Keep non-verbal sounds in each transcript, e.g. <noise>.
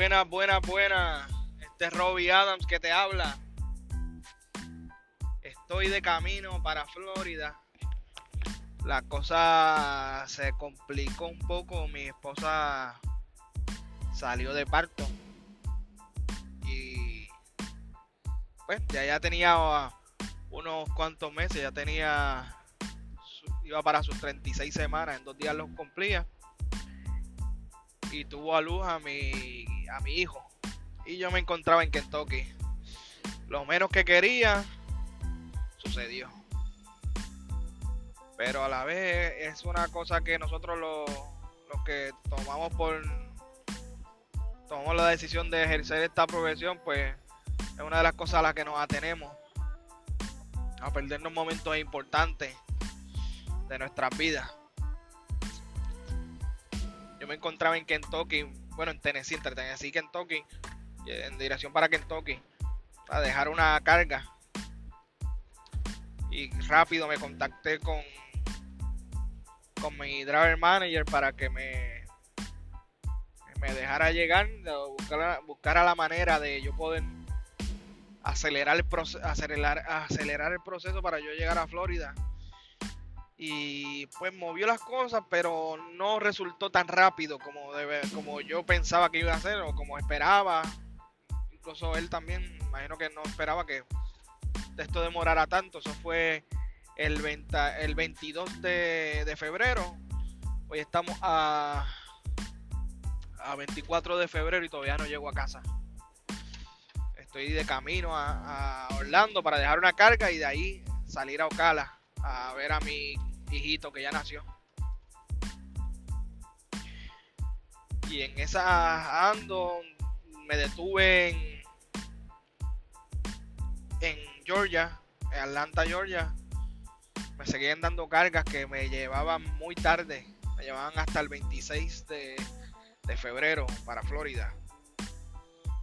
Buenas, buenas, buenas. Este es Robbie Adams que te habla. Estoy de camino para Florida. La cosa se complicó un poco. Mi esposa salió de parto. Y pues ya ya tenía unos cuantos meses. Ya tenía... Iba para sus 36 semanas. En dos días los cumplía y tuvo a luz a mi, a mi hijo. Y yo me encontraba en Kentucky. Lo menos que quería sucedió. Pero a la vez es una cosa que nosotros los, los que tomamos por tomamos la decisión de ejercer esta profesión, pues es una de las cosas a las que nos atenemos. A perdernos momentos importantes de nuestras vidas me encontraba en Kentucky, bueno, en Tennessee, entre Tennessee y Kentucky, en dirección para Kentucky, a dejar una carga. Y rápido me contacté con, con mi driver manager para que me, me dejara llegar, buscar, buscara la manera de yo poder acelerar el, acelerar, acelerar el proceso para yo llegar a Florida y pues movió las cosas, pero no resultó tan rápido como, debe, como yo pensaba que iba a hacer o como esperaba. Incluso él también, imagino que no esperaba que esto demorara tanto. Eso fue el, el 22 de, febrero. Hoy estamos a, a 24 de febrero y todavía no llego a casa. Estoy de camino a Orlando para dejar una carga y de ahí salir a Ocala a ver a mi hijito que ya nació. Y en esa ando me detuve en, en Georgia, en Atlanta, Georgia. Me seguían dando cargas que me llevaban muy tarde. Me llevaban hasta el 26 de, febrero para Florida.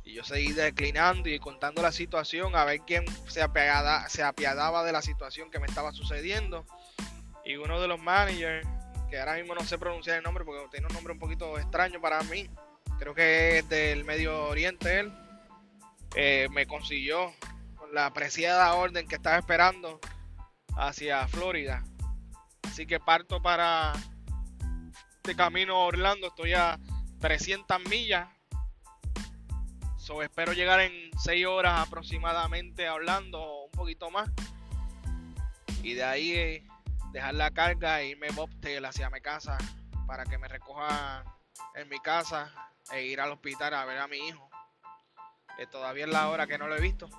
Y yo seguí declinando y contando la situación a ver quién se, se apiadaba de la situación que me estaba sucediendo y uno de los managers, que ahora mismo no sé pronunciar el nombre porque tiene un nombre un poquito extraño para mí, creo que es del Medio Oriente él, eh, me consiguió la apreciada orden que estaba esperando hacia Florida. Así que parto para este camino a Orlando, estoy a 300 millas. So, espero llegar en 6 horas aproximadamente hablando un poquito más. Y de ahí eh, dejar la carga e irme bobtail hacia mi casa para que me recoja en mi casa e ir al hospital a ver a mi hijo. Que todavía es la hora que no lo he visto.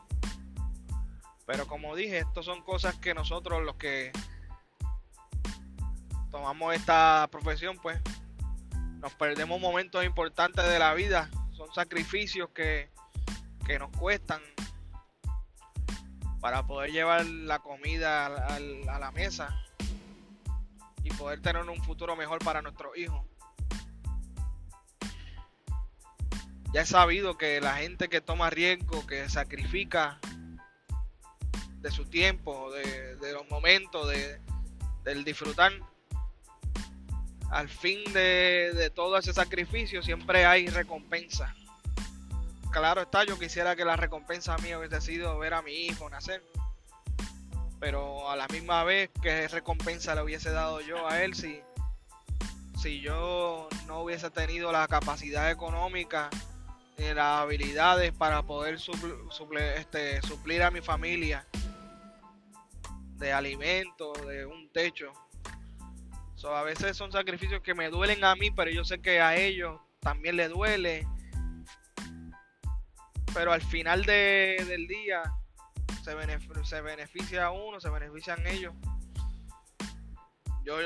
Pero como dije, estas son cosas que nosotros los que tomamos esta profesión, pues nos perdemos momentos importantes de la vida. Son sacrificios que, que nos cuestan para poder llevar la comida a la mesa poder tener un futuro mejor para nuestros hijos. Ya he sabido que la gente que toma riesgo, que sacrifica de su tiempo, de, los momentos, de, del disfrutar, al fin de, de todo ese sacrificio siempre hay recompensa. Claro está, yo quisiera que la recompensa mía hubiese sido ver a mi hijo nacer pero a la misma vez que recompensa le hubiese dado yo a él si, si yo no hubiese tenido la capacidad económica ni las habilidades para poder este, suplir a mi familia de alimentos, de un techo. a veces son sacrificios que me duelen a mí, pero yo sé que a ellos también les duele. Pero al final del día, se, beneficia a uno, se benefician ellos. Yo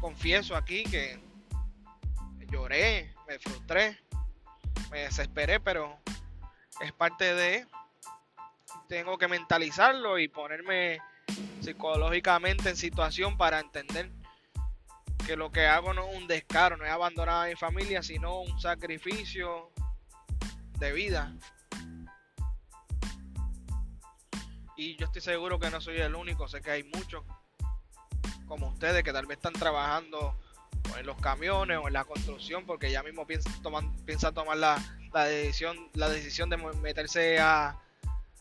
confieso aquí que lloré, me frustré, me desesperé, pero es parte de... Tengo que mentalizarlo y ponerme psicológicamente en situación para entender que lo que hago no es un descaro, no es abandonar a mi familia, sino un sacrificio de vida Y yo estoy seguro que no soy el único, sé que hay muchos como ustedes que tal vez están trabajando en los camiones o en la construcción, porque ya mismo piensa, tomar la, decisión, la decisión de meterse a,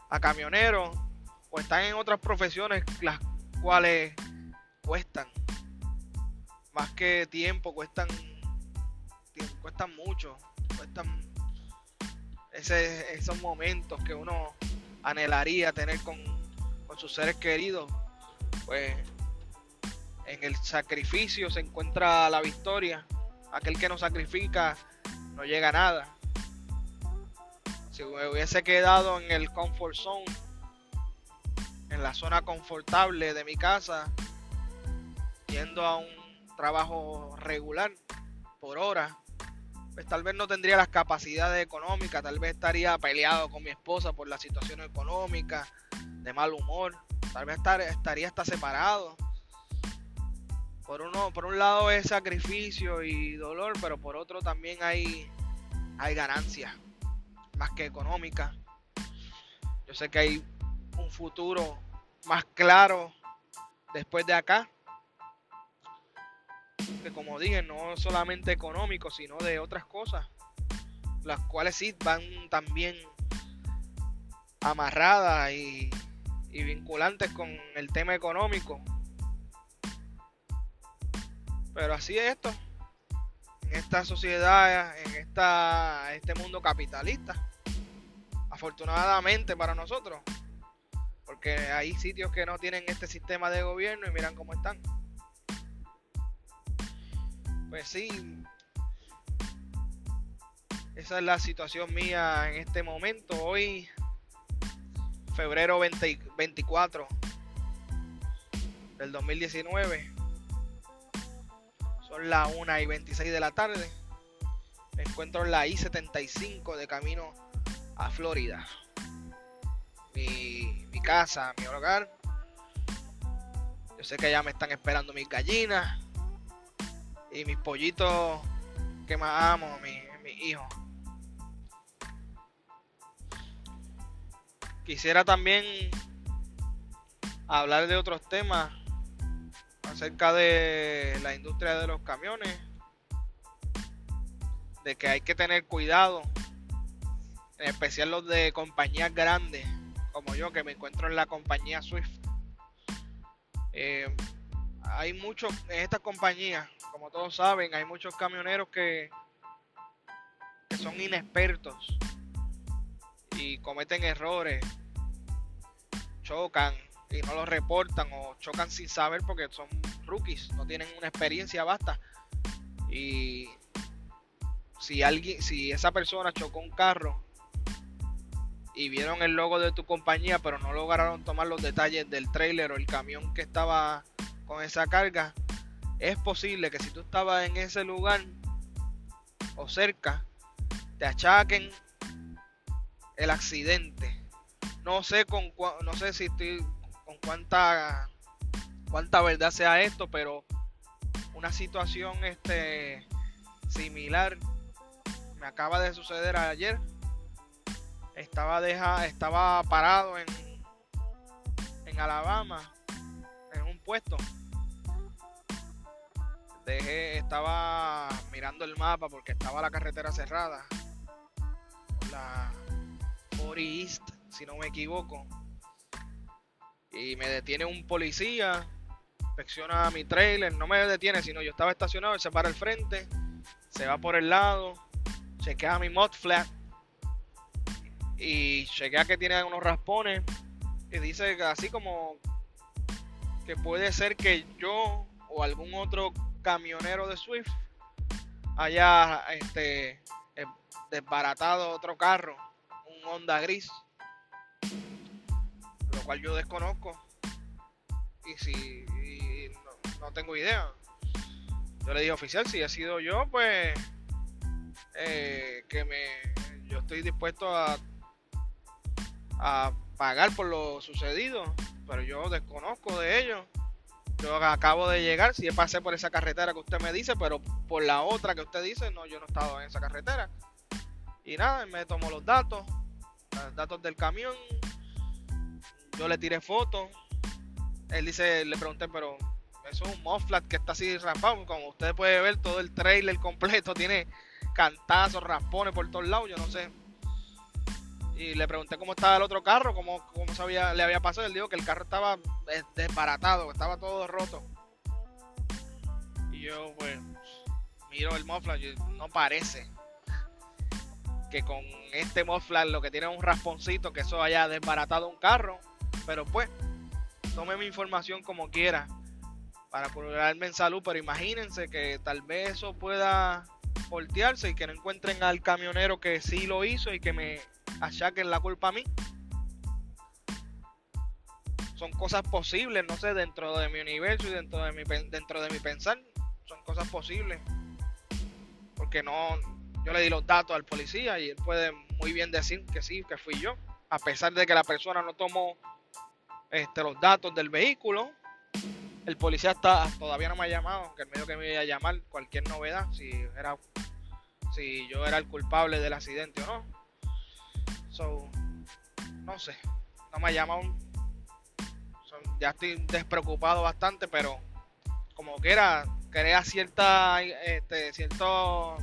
a camionero, o están en otras profesiones las cuales cuestan más que tiempo, cuestan cuestan mucho, cuestan ese, esos momentos que uno anhelaría tener con, con sus seres queridos, pues en el sacrificio se encuentra la victoria. Aquel que no sacrifica no llega a nada. Si hubiese quedado en el comfort zone, en la zona confortable de mi casa, yendo a un trabajo regular por hora, pues tal vez no tendría las capacidades económicas, tal vez estaría peleado con mi esposa por la situación económica, de mal humor, tal vez estaría hasta separado. Por uno por un lado es sacrificio y dolor pero por otro también hay hay ganancia más que económica. Yo sé que hay un futuro más claro después de acá que como dije no solamente económico sino de otras cosas las cuales sí van también amarradas y, y vinculantes con el tema económico pero así es esto. En esta sociedad, en esta, este mundo capitalista. Afortunadamente para nosotros. Porque hay sitios que no tienen este sistema de gobierno y miran cómo están. Pues sí. Esa es la situación mía en este momento. Hoy, febrero 24 del 2019 son las 1 y 26 de la tarde. Me encuentro en la I-75 de camino a Florida. Mi, mi casa, mi hogar. Yo sé que ya me están esperando mis gallinas y mis pollitos que más amo, mis mi hijos. Quisiera también hablar de otros temas acerca de la industria de los camiones, de que hay que tener cuidado, en especial los de compañías grandes, como yo que me encuentro en la compañía Swift. Eh, hay muchos en estas compañías, como todos saben, hay muchos camioneros que, son inexpertos y cometen errores, chocan, y no lo reportan o chocan sin saber porque son rookies, no tienen una experiencia basta. Y si alguien, si esa persona chocó un carro y vieron el logo de tu compañía, pero no lograron tomar los detalles del trailer o el camión que estaba con esa carga, es posible que si tú estabas en ese lugar o cerca, te achaquen el accidente. No sé con no sé si estoy cuánta cuánta verdad sea esto, pero una situación este similar me acaba de suceder ayer. Estaba deja, estaba parado en en Alabama en un puesto. Dejé, estaba mirando el mapa porque estaba la carretera cerrada. La 40 East, si no me equivoco y me detiene un policía, inspecciona mi trailer, no me detiene, sino yo estaba estacionado, él se para al frente, se va por el lado, chequea mi mod flat y chequea que tiene unos raspones y dice así como que puede ser que yo o algún otro camionero de Swift haya este eh, desbaratado otro carro, un Honda gris lo cual yo desconozco. Y si no, tengo idea. Yo le dije oficial, si ha sido yo, pues eh, que me yo estoy dispuesto a, a pagar por lo sucedido, pero yo desconozco de ello. Yo acabo de llegar, si pasé por esa carretera que usted me dice, pero por la otra que usted dice, no, yo no he estado en esa carretera. Y nada, me tomó los datos, los datos del camión, yo le tiré fotos. Él dice, le pregunté, pero eso es un Mofflat que está así raspado. Como usted puede ver, todo el trailer completo tiene cantazos, raspones por todos lados, yo no sé. Y le pregunté cómo estaba el otro carro, cómo, cómo sabía, le había pasado. Él dijo que el carro estaba desbaratado, que estaba todo roto. Y yo, pues, miro el Mofflat y no parece que con este Mofflat lo que tiene es un rasponcito, que eso haya desbaratado un carro. Pero pues, tome mi información como quiera para curarme en salud, pero imagínense que tal vez eso pueda voltearse y que no encuentren al camionero que sí lo hizo y que me achaquen la culpa a mí. Son cosas posibles, no sé, dentro de mi universo y dentro de mi, dentro de mi pensar, son cosas posibles. Porque no, yo le di los datos al policía y él puede muy bien decir que sí, que fui yo, a pesar de que la persona no tomó este, los datos del vehículo. El policía está, todavía no me ha llamado, aunque el medio que me iba a llamar cualquier novedad, si era si yo era el culpable del accidente o no. So, no sé, no me ha llamado. ya estoy despreocupado bastante, pero como que era, crea cierta, este, cierto,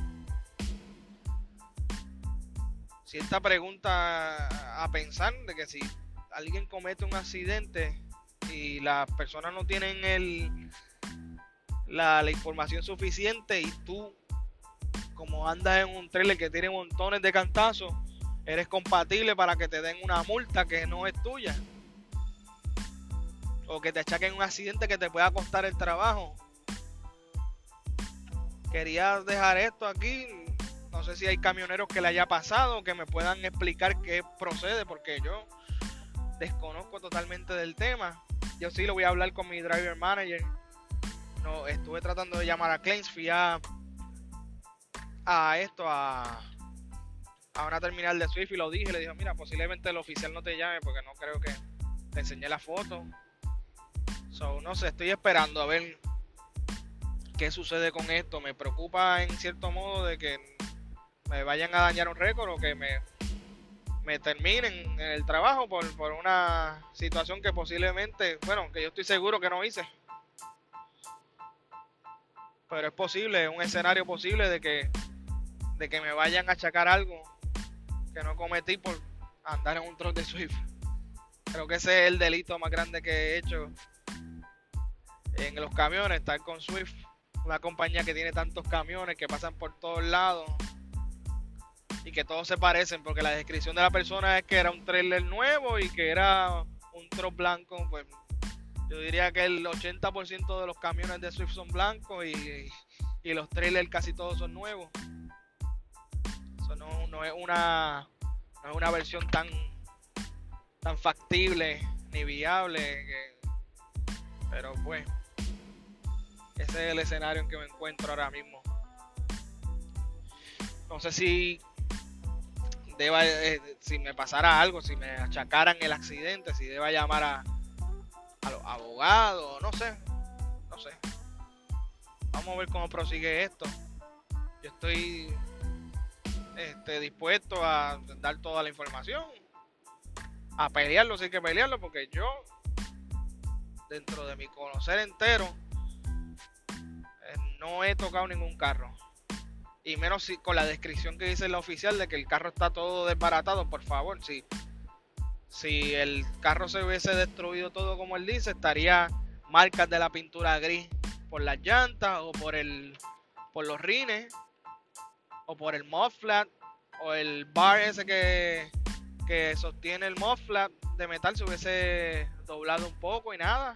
cierta pregunta a pensar de que si alguien comete un accidente y las personas no tienen el la, información suficiente y tú como andas en un trailer que tiene montones de cantazos eres compatible para que te den una multa que no es tuya o que te achaquen un accidente que te pueda costar el trabajo quería dejar esto aquí no sé si hay camioneros que le haya pasado que me puedan explicar qué procede porque yo desconozco totalmente del tema. Yo sí lo voy a hablar con mi driver manager. No, estuve tratando de llamar a Claims, fui a, esto, a, a una terminal de Swift y lo dije, le dijo, mira, posiblemente el oficial no te llame porque no creo que te enseñé la foto. So, no sé, estoy esperando a ver qué sucede con esto. Me preocupa en cierto modo de que me vayan a dañar un récord o que me me terminen en el trabajo por, por una situación que posiblemente, bueno, que yo estoy seguro que no hice. Pero es posible, un escenario posible de que, de que me vayan a achacar algo que no cometí por andar en un truck de Swift. Creo que ese es el delito más grande que he hecho en los camiones, estar con Swift, una compañía que tiene tantos camiones que pasan por todos lados y que todos se parecen, porque la descripción de la persona es que era un trailer nuevo y que era un truck blanco, pues yo diría que el 80% de los camiones de Swift son blancos y, los trailers casi todos son nuevos. No, es una no es una versión tan tan factible ni viable pero pues ese es el escenario en que me encuentro ahora mismo no sé si deba, eh, si me pasara algo, si me achacaran el accidente, si deba llamar a, a los abogados, no sé, no sé. Vamos a ver cómo prosigue esto. Yo estoy este, dispuesto a dar toda la información, a pelearlo si que pelearlo, porque yo, dentro de mi conocer entero, eh, no he tocado ningún carro. Y menos si, con la descripción que dice la oficial de que el carro está todo desbaratado, por favor, si, si el carro se hubiese destruido todo como él dice, estaría marcas de la pintura gris por las llantas o por el por los rines o por el muffler o el bar ese que, que sostiene el muffler de metal se hubiese doblado un poco y nada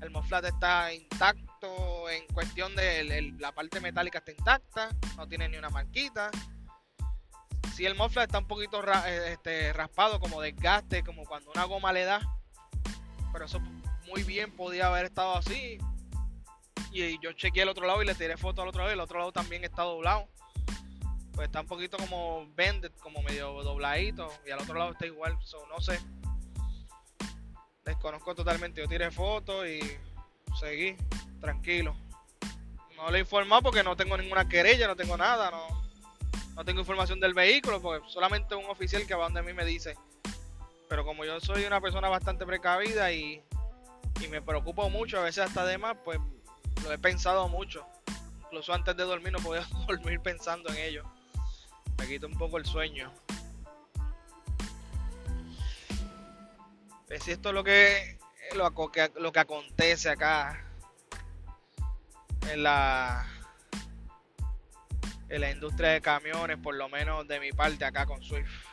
el muffler está intacto en cuestión de la parte metálica está intacta, no tiene ni una marquita. Si el muffler está un poquito eh, este, raspado, como desgaste, como cuando una goma le da, pero eso muy bien podía haber estado así. Y yo chequeé el otro lado y le tiré foto al otro lado y el otro lado también está doblado. Pues está un poquito como bended, como medio dobladito. Y al otro lado está igual. no sé desconozco totalmente. Yo tiré fotos y seguí tranquilo. No le he informado porque no tengo ninguna querella, no tengo nada, no, no tengo información del vehículo, porque solamente un oficial que va donde a mí me dice. Pero como yo soy una persona bastante precavida y, y me preocupo mucho, a veces hasta de más, pues lo he pensado mucho. Incluso antes de dormir no podía <laughs> dormir pensando en ello. Me quita un poco el sueño. Si esto es lo que, lo, lo que acontece acá en la en la industria de camiones, por lo menos de mi parte acá con Swift.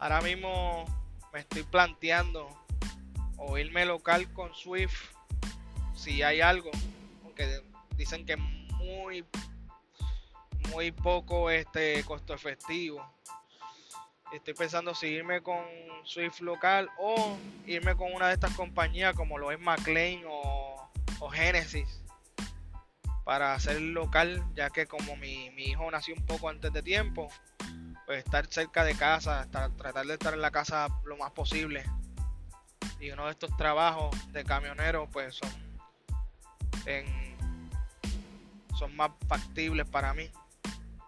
Ahora mismo me estoy planteando o irme local con Swift si hay algo, aunque dicen que es muy muy poco este costo efectivo. Estoy pensando si irme con Swift local o irme con una de estas compañías como lo es McLean o, o Genesis para hacer local, ya que como mi, hijo nació un poco antes de tiempo, pues estar cerca de casa, tratar de estar en la casa lo más posible. Y uno de estos trabajos de camionero, pues son, son más factibles para mí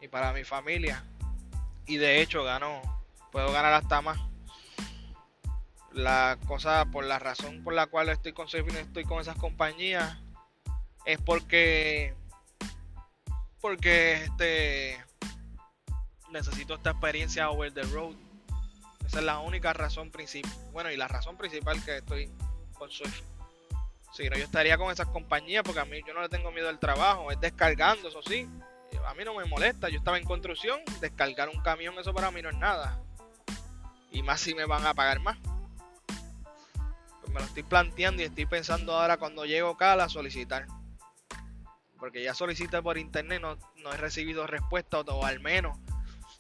y para mi familia. Y de hecho gano, puedo ganar hasta más. La cosa, por la razón por la cual estoy con estoy con esas compañías, es porque porque este necesito esta experiencia over the road. Esa es la única razón principal. Bueno, y la razón principal que estoy con Swift. Si no, yo estaría con esas compañías porque a mí yo no le tengo miedo al trabajo. Es descargando, eso sí. A mí no me molesta. Yo estaba en construcción. Descargar un camión, eso para mí no es nada. Y más si me van a pagar más me lo estoy planteando y estoy pensando ahora cuando llego acá a solicitar. Porque ya solicité por internet, no, no he recibido respuesta o, al menos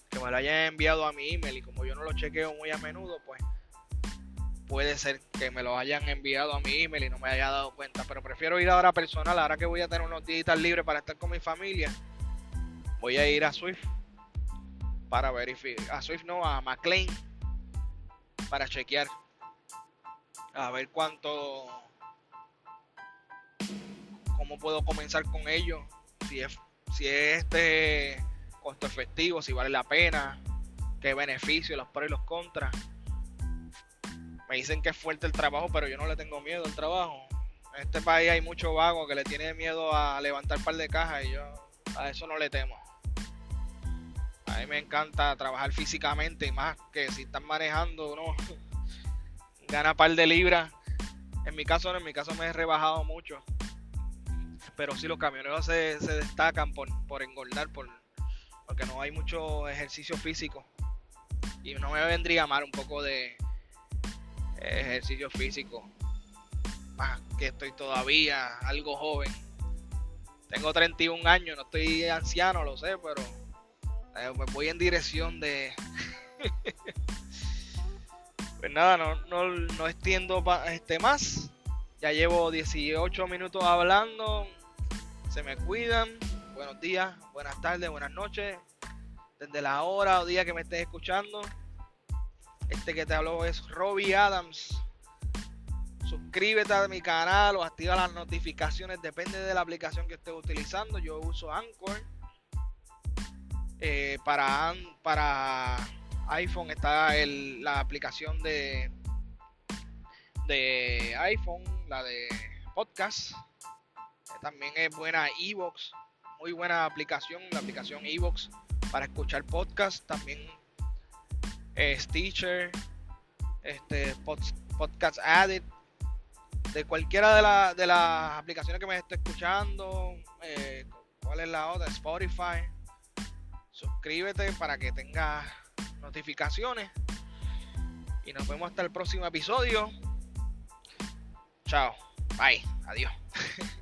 que me lo hayan enviado a mi email y como yo no lo chequeo muy a menudo, pues puede ser que me lo hayan enviado a mi email y no me haya dado cuenta. Pero prefiero ir ahora personal, ahora que voy a tener unos días libres para estar con mi familia. Voy a ir a Swift para verificar. A Swift no, a McLean para chequear a ver cuánto, cómo puedo comenzar con ellos, si es, si es este costo efectivo, si vale la pena, qué beneficios, los pros y los contras. Me dicen que es fuerte el trabajo, pero yo no le tengo miedo al trabajo. En este país hay mucho vago que le tiene miedo a levantar un par de cajas y yo a eso no le temo. A mí me encanta trabajar físicamente y más que si están manejando uno <laughs> gana par de libras. En mi caso, en mi caso me he rebajado mucho. Pero si los camioneros se, destacan por, por engordar, por, porque no hay mucho ejercicio físico. Y no me vendría mal un poco de ejercicio físico. Más que estoy todavía algo joven. Tengo 31 años, no estoy anciano, lo sé, pero voy en dirección de <laughs> Pues nada, no, no, no extiendo este más. Ya llevo 18 minutos hablando. Se me cuidan. Buenos días, buenas tardes, buenas noches. Desde la hora o día que me estés escuchando. Este que te habló es Robbie Adams. Suscríbete a mi canal o activa las notificaciones. Depende de la aplicación que estés utilizando. Yo uso Anchor. Eh, para, para iPhone está la aplicación de, de iPhone, la de podcast. También es buena Evox, muy buena aplicación, la aplicación Evox para escuchar podcast. También Stitcher, este, Podcast Addict, de cualquiera de, de las aplicaciones que me esté escuchando. Eh, ¿Cuál es la otra? Spotify. Suscríbete para que tengas notificaciones. Y nos vemos hasta el próximo episodio. Chao. Bye. Adiós. <laughs>